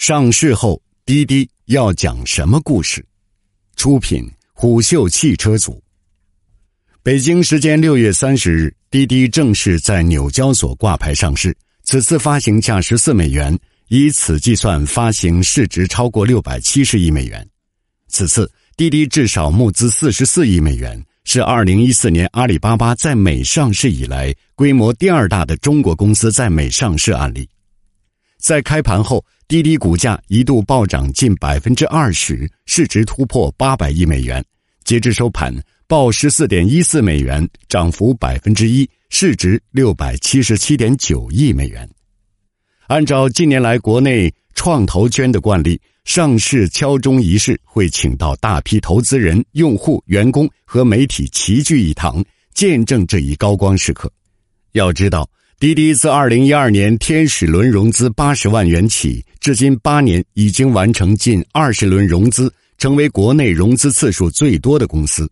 上市后，滴滴要讲什么故事？出品：虎嗅汽车组。北京时间六月三十日，滴滴正式在纽交所挂牌上市。此次发行价十四美元，以此计算，发行市值超过六百七十亿美元。此次滴滴至少募资四十四亿美元，是二零一四年阿里巴巴在美上市以来规模第二大的中国公司在美上市案例。在开盘后，滴滴股价一度暴涨近百分之二十，市值突破八百亿美元。截至收盘，报十四点一四美元，涨幅百分之一，市值六百七十七点九亿美元。按照近年来国内创投圈的惯例，上市敲钟仪式会请到大批投资人、用户、员工和媒体齐聚一堂，见证这一高光时刻。要知道。滴滴自二零一二年天使轮融资八十万元起，至今八年已经完成近二十轮融资，成为国内融资次数最多的公司。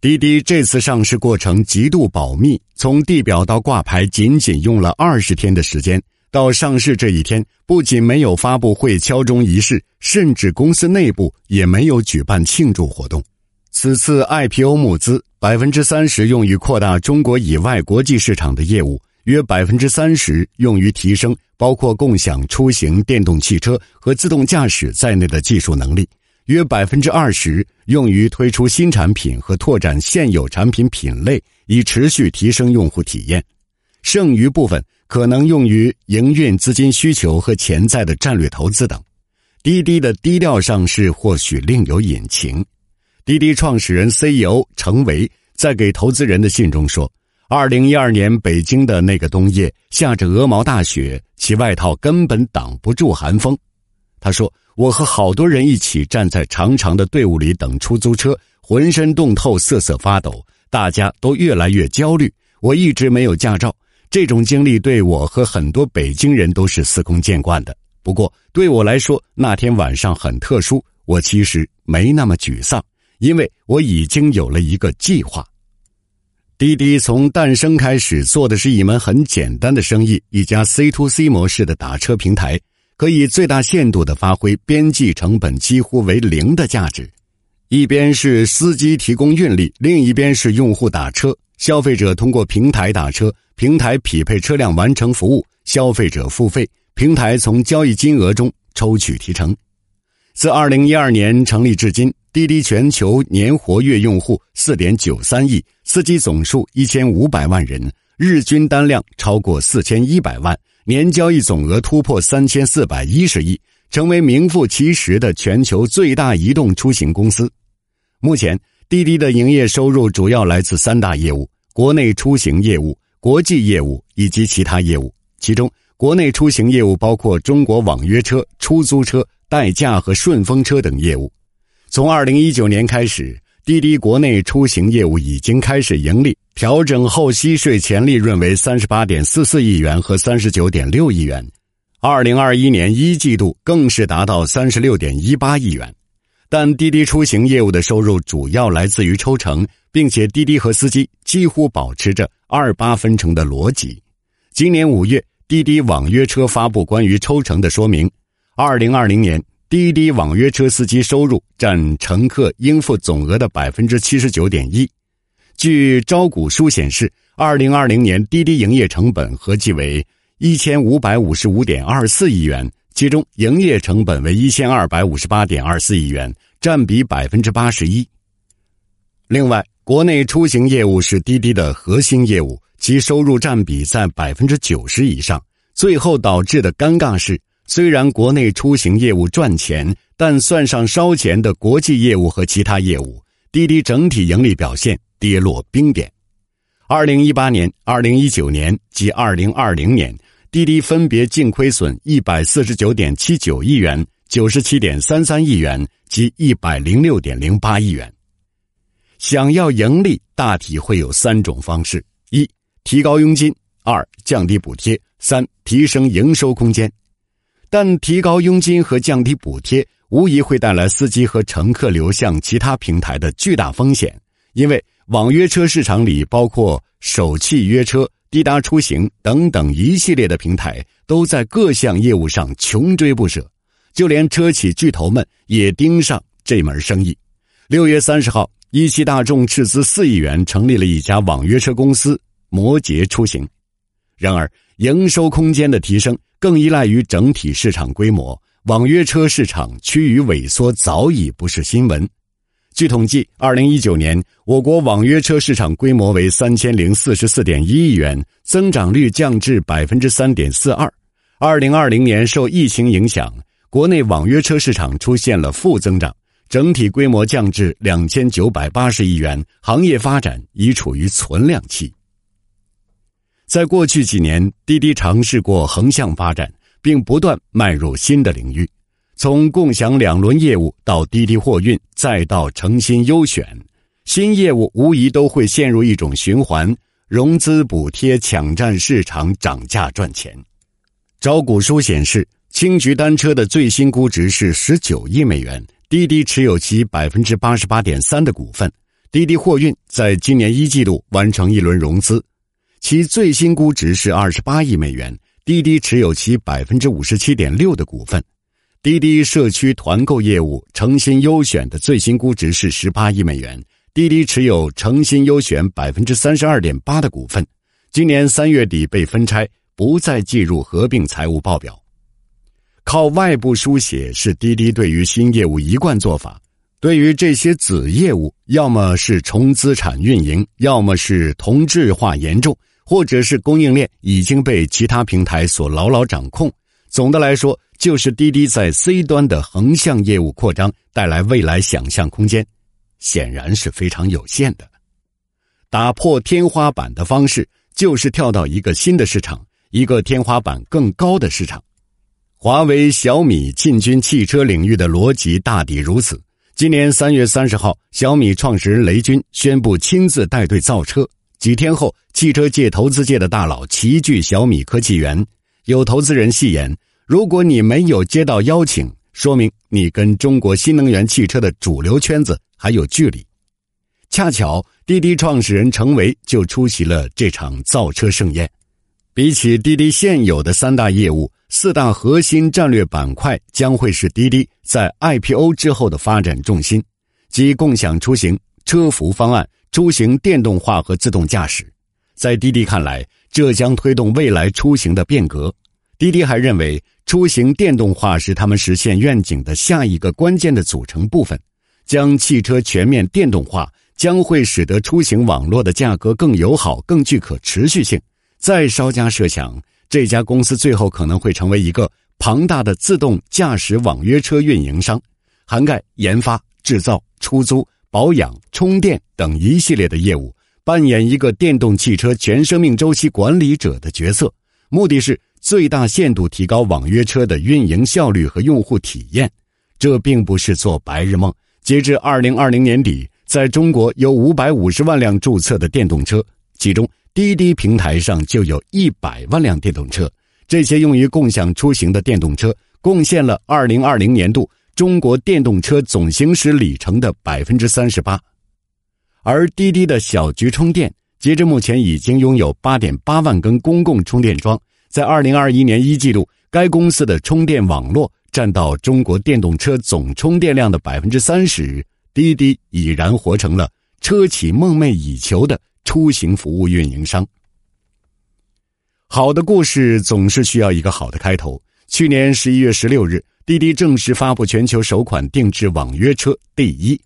滴滴这次上市过程极度保密，从地表到挂牌仅仅用了二十天的时间。到上市这一天，不仅没有发布会敲钟仪式，甚至公司内部也没有举办庆祝活动。此次 IPO 募资百分之三十用于扩大中国以外国际市场的业务。约百分之三十用于提升包括共享出行、电动汽车和自动驾驶在内的技术能力，约百分之二十用于推出新产品和拓展现有产品品类，以持续提升用户体验。剩余部分可能用于营运资金需求和潜在的战略投资等。滴滴的低调上市或许另有隐情。滴滴创始人 CEO 程维在给投资人的信中说。二零一二年北京的那个冬夜，下着鹅毛大雪，其外套根本挡不住寒风。他说：“我和好多人一起站在长长的队伍里等出租车，浑身冻透，瑟瑟发抖，大家都越来越焦虑。我一直没有驾照，这种经历对我和很多北京人都是司空见惯的。不过对我来说，那天晚上很特殊。我其实没那么沮丧，因为我已经有了一个计划。”滴滴从诞生开始做的是一门很简单的生意，一家 C to C 模式的打车平台，可以最大限度的发挥边际成本几乎为零的价值。一边是司机提供运力，另一边是用户打车，消费者通过平台打车，平台匹配车辆完成服务，消费者付费，平台从交易金额中抽取提成。自二零一二年成立至今。滴滴全球年活跃用户四点九三亿，司机总数一千五百万人，日均单量超过四千一百万，年交易总额突破三千四百一十亿，成为名副其实的全球最大移动出行公司。目前，滴滴的营业收入主要来自三大业务：国内出行业务、国际业务以及其他业务。其中，国内出行业务包括中国网约车、出租车、代驾和顺风车等业务。从二零一九年开始，滴滴国内出行业务已经开始盈利，调整后息税前利润为三十八点四四亿元和三十九点六亿元。二零二一年一季度更是达到三十六点一八亿元。但滴滴出行业务的收入主要来自于抽成，并且滴滴和司机几乎保持着二八分成的逻辑。今年五月，滴滴网约车发布关于抽成的说明，二零二零年。滴滴网约车司机收入占乘客应付总额的百分之七十九点一。据招股书显示，二零二零年滴滴营业成本合计为一千五百五十五点二四亿元，其中营业成本为一千二百五十八点二四亿元，占比百分之八十一。另外，国内出行业务是滴滴的核心业务，其收入占比在百分之九十以上。最后导致的尴尬是。虽然国内出行业务赚钱，但算上烧钱的国际业务和其他业务，滴滴整体盈利表现跌落冰点。二零一八年、二零一九年及二零二零年，滴滴分别净亏损一百四十九点七九亿元、九十七点三三亿元及一百零六点零八亿元。想要盈利，大体会有三种方式：一、提高佣金；二、降低补贴；三、提升营收空间。但提高佣金和降低补贴，无疑会带来司机和乘客流向其他平台的巨大风险。因为网约车市场里包括首汽约车、滴答出行等等一系列的平台，都在各项业务上穷追不舍。就连车企巨头们也盯上这门生意。六月三十号，一汽大众斥资四亿元成立了一家网约车公司——摩羯出行。然而，营收空间的提升更依赖于整体市场规模，网约车市场趋于萎缩早已不是新闻。据统计，二零一九年我国网约车市场规模为三千零四十四点一亿元，增长率降至百分之三点四二。二零二零年受疫情影响，国内网约车市场出现了负增长，整体规模降至两千九百八十亿元，行业发展已处于存量期。在过去几年，滴滴尝试过横向发展，并不断迈入新的领域。从共享两轮业务到滴滴货运，再到诚心优选，新业务无疑都会陷入一种循环：融资补贴、抢占市场、涨价赚钱。招股书显示，青桔单车的最新估值是十九亿美元，滴滴持有其百分之八十八点三的股份。滴滴货运在今年一季度完成一轮融资，其最新估值是二十八亿美元，滴滴持有其百分之五十七点六的股份。滴滴社区团购业务诚心优选的最新估值是十八亿美元，滴滴持有诚心优选百分之三十二点八的股份，今年三月底被分拆，不再计入合并财务报表。靠外部书写是滴滴对于新业务一贯做法，对于这些子业务，要么是重资产运营，要么是同质化严重，或者是供应链已经被其他平台所牢牢掌控。总的来说。就是滴滴在 C 端的横向业务扩张带来未来想象空间，显然是非常有限的。打破天花板的方式就是跳到一个新的市场，一个天花板更高的市场。华为、小米进军汽车领域的逻辑大抵如此。今年三月三十号，小米创始人雷军宣布亲自带队造车。几天后，汽车界、投资界的大佬齐聚小米科技园，有投资人戏言。如果你没有接到邀请，说明你跟中国新能源汽车的主流圈子还有距离。恰巧滴滴创始人程维就出席了这场造车盛宴。比起滴滴现有的三大业务，四大核心战略板块将会是滴滴在 IPO 之后的发展重心，即共享出行、车服方案、出行电动化和自动驾驶。在滴滴看来，这将推动未来出行的变革。滴滴还认为。出行电动化是他们实现愿景的下一个关键的组成部分。将汽车全面电动化，将会使得出行网络的价格更友好、更具可持续性。再稍加设想，这家公司最后可能会成为一个庞大的自动驾驶网约车运营商，涵盖研发、制造、出租、保养、充电等一系列的业务，扮演一个电动汽车全生命周期管理者的角色。目的是。最大限度提高网约车的运营效率和用户体验，这并不是做白日梦。截至二零二零年底，在中国有五百五十万辆注册的电动车，其中滴滴平台上就有一百万辆电动车。这些用于共享出行的电动车，贡献了二零二零年度中国电动车总行驶里程的百分之三十八。而滴滴的小桔充电，截至目前已经拥有八点八万根公共充电桩。在二零二一年一季度，该公司的充电网络占到中国电动车总充电量的百分之三十。滴滴已然活成了车企梦寐以求的出行服务运营商。好的故事总是需要一个好的开头。去年十一月十六日，滴滴正式发布全球首款定制网约车第一，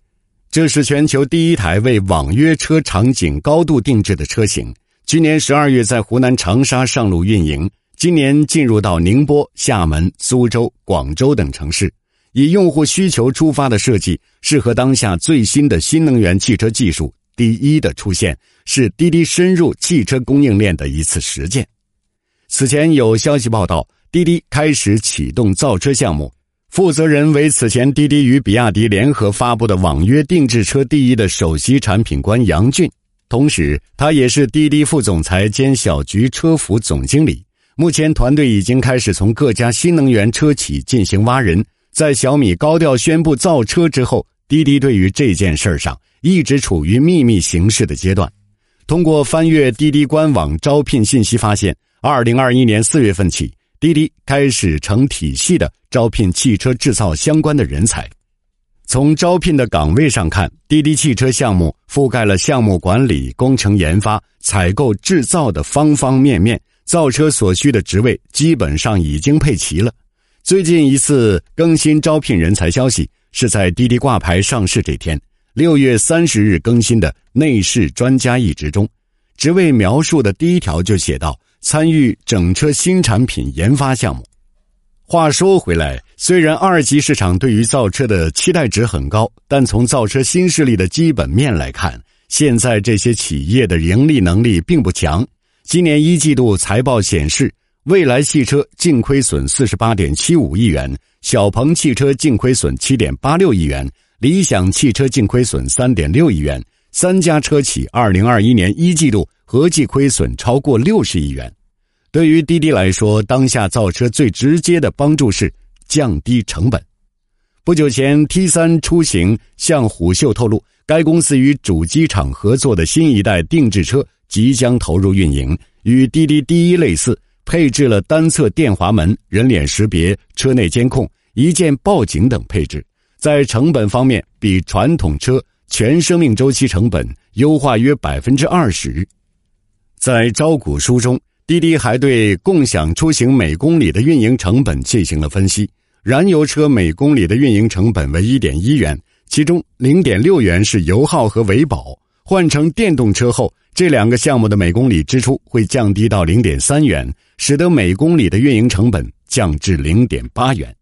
这是全球第一台为网约车场景高度定制的车型。去年十二月在湖南长沙上路运营。今年进入到宁波、厦门、苏州、广州等城市，以用户需求出发的设计，适合当下最新的新能源汽车技术。第一的出现是滴滴深入汽车供应链的一次实践。此前有消息报道，滴滴开始启动造车项目，负责人为此前滴滴与比亚迪联合发布的网约定制车第一的首席产品官杨俊，同时他也是滴滴副总裁兼小桔车服总经理。目前，团队已经开始从各家新能源车企进行挖人。在小米高调宣布造车之后，滴滴对于这件事上一直处于秘密行事的阶段。通过翻阅滴滴官网招聘信息发现，二零二一年四月份起，滴滴开始成体系的招聘汽车制造相关的人才。从招聘的岗位上看，滴滴汽车项目覆盖了项目管理、工程研发、采购、制造的方方面面，造车所需的职位基本上已经配齐了。最近一次更新招聘人才消息，是在滴滴挂牌上市这天，六月三十日更新的内饰专家一职中，职位描述的第一条就写到。参与整车新产品研发项目。话说回来，虽然二级市场对于造车的期待值很高，但从造车新势力的基本面来看，现在这些企业的盈利能力并不强。今年一季度财报显示，蔚来汽车净亏损四十八点七五亿元，小鹏汽车净亏损七点八六亿元，理想汽车净亏损三点六亿元。三家车企二零二一年一季度。合计亏损超过六十亿元，对于滴滴来说，当下造车最直接的帮助是降低成本。不久前，T 三出行向虎嗅透露，该公司与主机厂合作的新一代定制车即将投入运营，与滴滴第一类似，配置了单侧电滑门、人脸识别、车内监控、一键报警等配置，在成本方面比传统车全生命周期成本优化约百分之二十。在招股书中，滴滴还对共享出行每公里的运营成本进行了分析。燃油车每公里的运营成本为一点一元，其中零点六元是油耗和维保。换成电动车后，这两个项目的每公里支出会降低到零点三元，使得每公里的运营成本降至零点八元。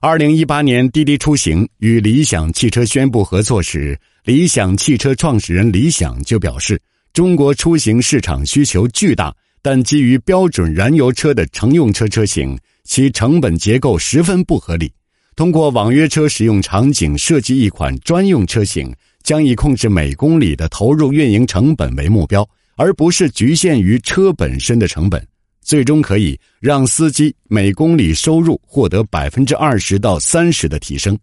二零一八年，滴滴出行与理想汽车宣布合作时，理想汽车创始人李想就表示。中国出行市场需求巨大，但基于标准燃油车的乘用车车型，其成本结构十分不合理。通过网约车使用场景设计一款专用车型，将以控制每公里的投入运营成本为目标，而不是局限于车本身的成本，最终可以让司机每公里收入获得百分之二十到三十的提升。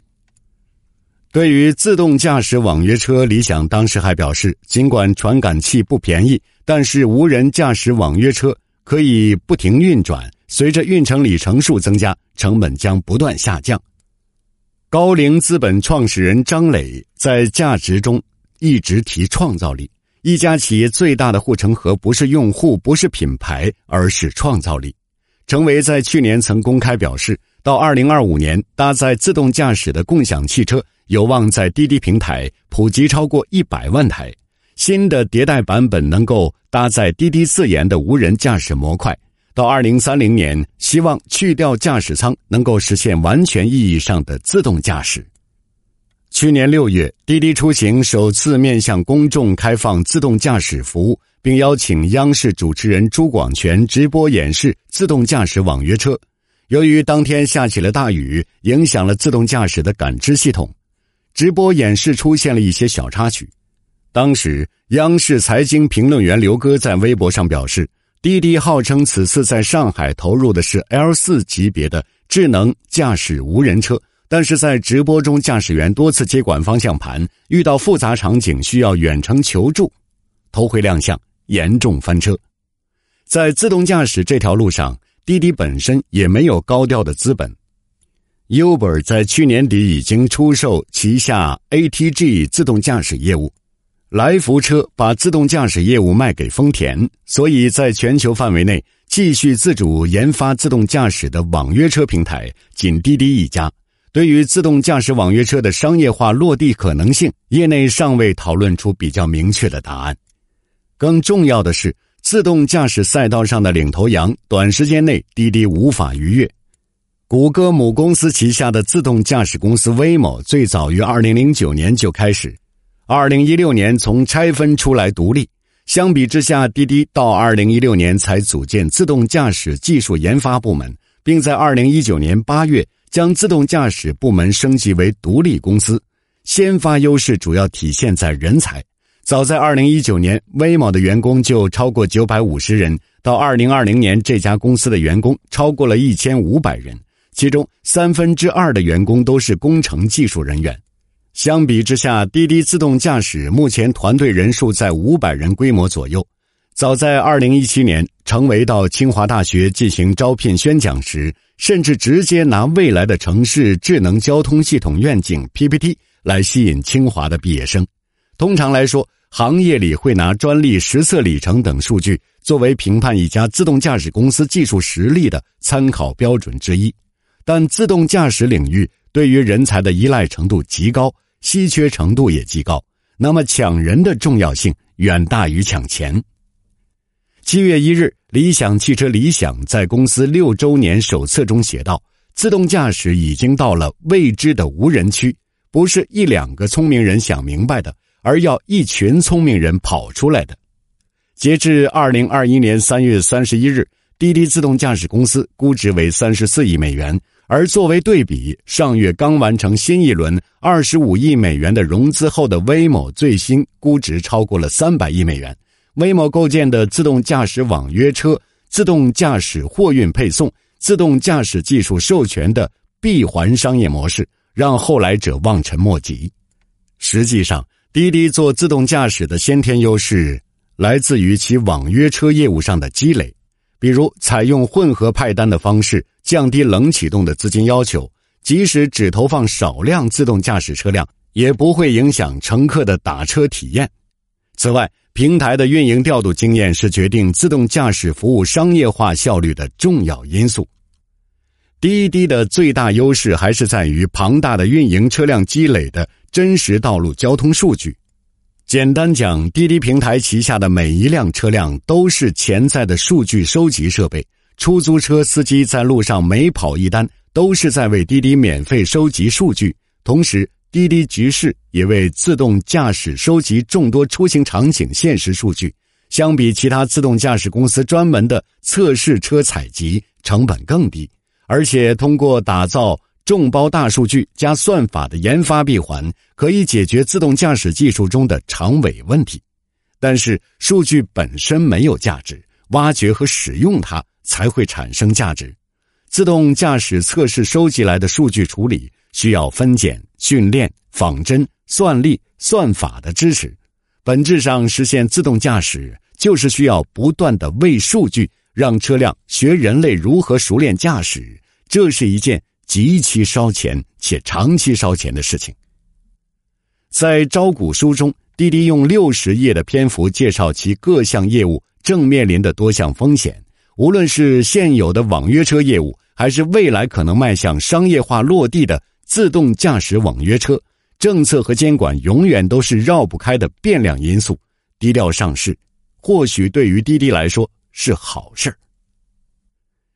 对于自动驾驶网约车，理想当时还表示，尽管传感器不便宜，但是无人驾驶网约车可以不停运转，随着运程里程数增加，成本将不断下降。高瓴资本创始人张磊在价值中一直提创造力。一家企业最大的护城河不是用户，不是品牌，而是创造力。程维在去年曾公开表示，到二零二五年，搭载自动驾驶的共享汽车。有望在滴滴平台普及超过一百万台，新的迭代版本能够搭载滴滴自研的无人驾驶模块。到二零三零年，希望去掉驾驶舱，能够实现完全意义上的自动驾驶。去年六月，滴滴出行首次面向公众开放自动驾驶服务，并邀请央视主持人朱广权直播演示自动驾驶网约车。由于当天下起了大雨，影响了自动驾驶的感知系统。直播演示出现了一些小插曲。当时，央视财经评论员刘哥在微博上表示，滴滴号称此次在上海投入的是 L 四级别的智能驾驶无人车，但是在直播中，驾驶员多次接管方向盘，遇到复杂场景需要远程求助，头回亮相，严重翻车。在自动驾驶这条路上，滴滴本身也没有高调的资本。Uber 在去年底已经出售旗下 ATG 自动驾驶业务，来福车把自动驾驶业务卖给丰田，所以在全球范围内继续自主研发自动驾驶的网约车平台仅滴滴一家。对于自动驾驶网约车的商业化落地可能性，业内尚未讨论出比较明确的答案。更重要的是，自动驾驶赛道上的领头羊，短时间内滴滴无法逾越。谷歌母公司旗下的自动驾驶公司 Waymo 最早于二零零九年就开始，二零一六年从拆分出来独立。相比之下，滴滴到二零一六年才组建自动驾驶技术研发部门，并在二零一九年八月将自动驾驶部门升级为独立公司。先发优势主要体现在人才。早在二零一九年威某的员工就超过九百五十人，到二零二零年，这家公司的员工超过了一千五百人。其中三分之二的员工都是工程技术人员，相比之下，滴滴自动驾驶目前团队人数在五百人规模左右。早在二零一七年，程维到清华大学进行招聘宣讲时，甚至直接拿未来的城市智能交通系统愿景 PPT 来吸引清华的毕业生。通常来说，行业里会拿专利实测里程等数据作为评判一家自动驾驶公司技术实力的参考标准之一。但自动驾驶领域对于人才的依赖程度极高，稀缺程度也极高。那么抢人的重要性远大于抢钱。七月一日，理想汽车理想在公司六周年手册中写道：“自动驾驶已经到了未知的无人区，不是一两个聪明人想明白的，而要一群聪明人跑出来的。”截至二零二一年三月三十一日，滴滴自动驾驶公司估值为三十四亿美元。而作为对比，上月刚完成新一轮二十五亿美元的融资后的威某最新估值超过了三百亿美元。威某构建的自动驾驶网约车、自动驾驶货运配送、自动驾驶技术授权的闭环商业模式，让后来者望尘莫及。实际上，滴滴做自动驾驶的先天优势来自于其网约车业务上的积累。比如，采用混合派单的方式，降低冷启动的资金要求，即使只投放少量自动驾驶车辆，也不会影响乘客的打车体验。此外，平台的运营调度经验是决定自动驾驶服务商业化效率的重要因素。滴滴的最大优势还是在于庞大的运营车辆积累的真实道路交通数据。简单讲，滴滴平台旗下的每一辆车辆都是潜在的数据收集设备。出租车司机在路上每跑一单，都是在为滴滴免费收集数据。同时，滴滴局势也为自动驾驶收集众多出行场景现实数据。相比其他自动驾驶公司专门的测试车采集，成本更低，而且通过打造。众包大数据加算法的研发闭环，可以解决自动驾驶技术中的长尾问题。但是，数据本身没有价值，挖掘和使用它才会产生价值。自动驾驶测试收集来的数据处理，需要分拣、训练、仿真、算力、算法的支持。本质上，实现自动驾驶就是需要不断的喂数据，让车辆学人类如何熟练驾驶。这是一件。极其烧钱且长期烧钱的事情。在招股书中，滴滴用六十页的篇幅介绍其各项业务正面临的多项风险。无论是现有的网约车业务，还是未来可能迈向商业化落地的自动驾驶网约车，政策和监管永远都是绕不开的变量因素。低调上市，或许对于滴滴来说是好事儿。